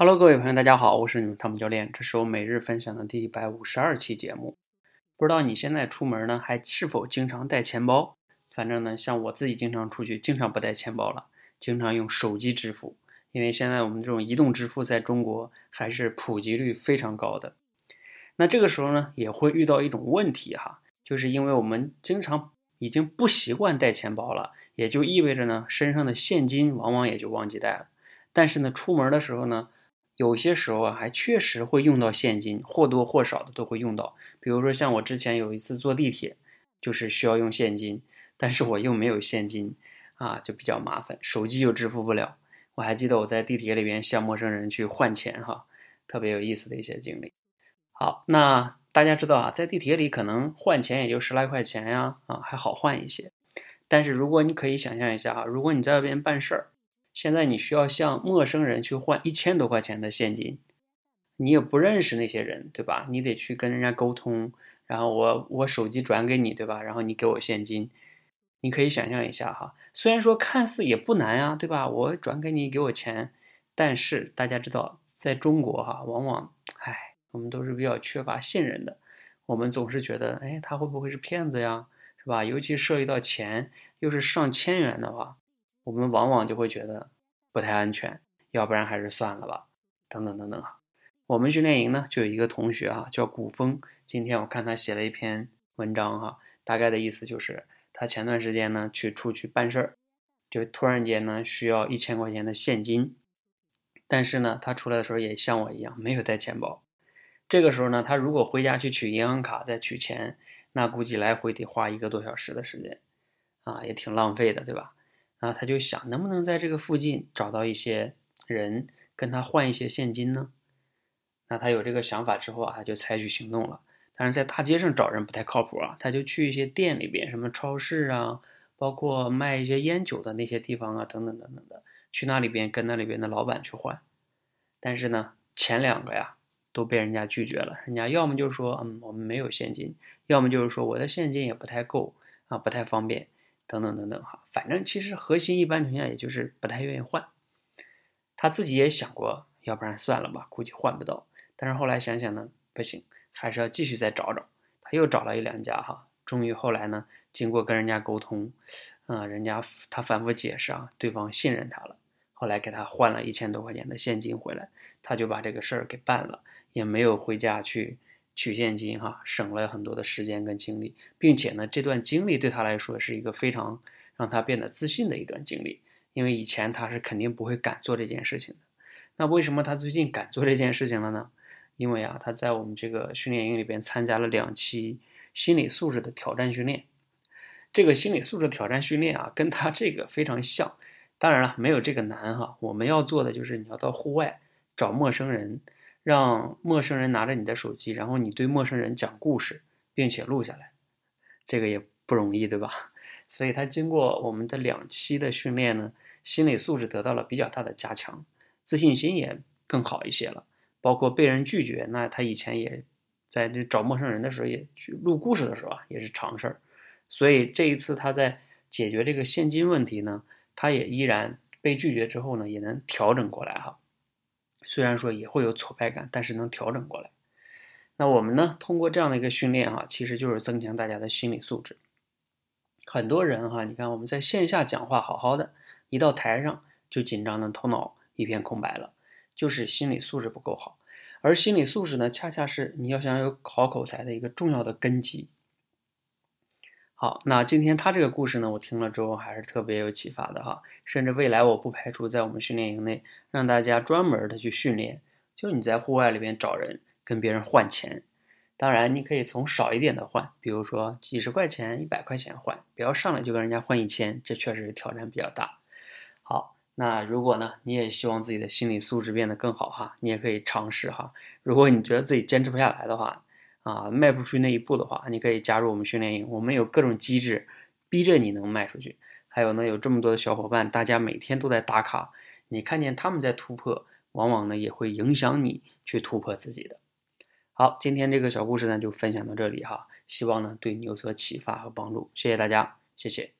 Hello，各位朋友，大家好，我是你们汤姆教练，这是我每日分享的第一百五十二期节目。不知道你现在出门呢，还是否经常带钱包？反正呢，像我自己经常出去，经常不带钱包了，经常用手机支付，因为现在我们这种移动支付在中国还是普及率非常高的。那这个时候呢，也会遇到一种问题哈，就是因为我们经常已经不习惯带钱包了，也就意味着呢，身上的现金往往也就忘记带了。但是呢，出门的时候呢，有些时候啊，还确实会用到现金，或多或少的都会用到。比如说像我之前有一次坐地铁，就是需要用现金，但是我又没有现金，啊，就比较麻烦，手机又支付不了。我还记得我在地铁里边向陌生人去换钱，哈，特别有意思的一些经历。好，那大家知道啊，在地铁里可能换钱也就十来块钱呀，啊，还好换一些。但是如果你可以想象一下啊，如果你在外边办事儿，现在你需要向陌生人去换一千多块钱的现金，你也不认识那些人，对吧？你得去跟人家沟通，然后我我手机转给你，对吧？然后你给我现金，你可以想象一下哈。虽然说看似也不难呀，对吧？我转给你，给我钱，但是大家知道，在中国哈，往往，唉，我们都是比较缺乏信任的，我们总是觉得，哎，他会不会是骗子呀，是吧？尤其涉及到钱，又是上千元的话。我们往往就会觉得不太安全，要不然还是算了吧，等等等等哈。我们训练营呢就有一个同学哈，叫古风。今天我看他写了一篇文章哈，大概的意思就是他前段时间呢去出去办事儿，就突然间呢需要一千块钱的现金，但是呢他出来的时候也像我一样没有带钱包。这个时候呢，他如果回家去取银行卡再取钱，那估计来回得花一个多小时的时间，啊，也挺浪费的，对吧？然后他就想，能不能在这个附近找到一些人跟他换一些现金呢？那他有这个想法之后啊，他就采取行动了。但是在大街上找人不太靠谱啊，他就去一些店里边，什么超市啊，包括卖一些烟酒的那些地方啊，等等等等的，去那里边跟那里边的老板去换。但是呢，前两个呀都被人家拒绝了，人家要么就说，嗯，我们没有现金，要么就是说我的现金也不太够啊，不太方便。等等等等哈，反正其实核心一般情况下也就是不太愿意换。他自己也想过，要不然算了吧，估计换不到。但是后来想想呢，不行，还是要继续再找找。他又找了一两家哈，终于后来呢，经过跟人家沟通，啊，人家他反复解释啊，对方信任他了，后来给他换了一千多块钱的现金回来，他就把这个事儿给办了，也没有回家去。取现金哈，省了很多的时间跟精力，并且呢，这段经历对他来说是一个非常让他变得自信的一段经历。因为以前他是肯定不会敢做这件事情的。那为什么他最近敢做这件事情了呢？因为啊，他在我们这个训练营里边参加了两期心理素质的挑战训练。这个心理素质挑战训练啊，跟他这个非常像。当然了，没有这个难哈。我们要做的就是你要到户外找陌生人。让陌生人拿着你的手机，然后你对陌生人讲故事，并且录下来，这个也不容易，对吧？所以他经过我们的两期的训练呢，心理素质得到了比较大的加强，自信心也更好一些了。包括被人拒绝，那他以前也在这找陌生人的时候，也去录故事的时候啊，也是常事儿。所以这一次他在解决这个现金问题呢，他也依然被拒绝之后呢，也能调整过来哈。虽然说也会有挫败感，但是能调整过来。那我们呢，通过这样的一个训练哈，其实就是增强大家的心理素质。很多人哈，你看我们在线下讲话好好的，一到台上就紧张的头脑一片空白了，就是心理素质不够好。而心理素质呢，恰恰是你要想有好口才的一个重要的根基。好，那今天他这个故事呢，我听了之后还是特别有启发的哈。甚至未来我不排除在我们训练营内让大家专门的去训练，就你在户外里边找人跟别人换钱。当然，你可以从少一点的换，比如说几十块钱、一百块钱换，不要上来就跟人家换一千，这确实挑战比较大。好，那如果呢，你也希望自己的心理素质变得更好哈，你也可以尝试哈。如果你觉得自己坚持不下来的话，啊，迈不出去那一步的话，你可以加入我们训练营，我们有各种机制，逼着你能迈出去。还有呢，有这么多的小伙伴，大家每天都在打卡，你看见他们在突破，往往呢也会影响你去突破自己的。好，今天这个小故事呢就分享到这里哈，希望呢对你有所启发和帮助，谢谢大家，谢谢。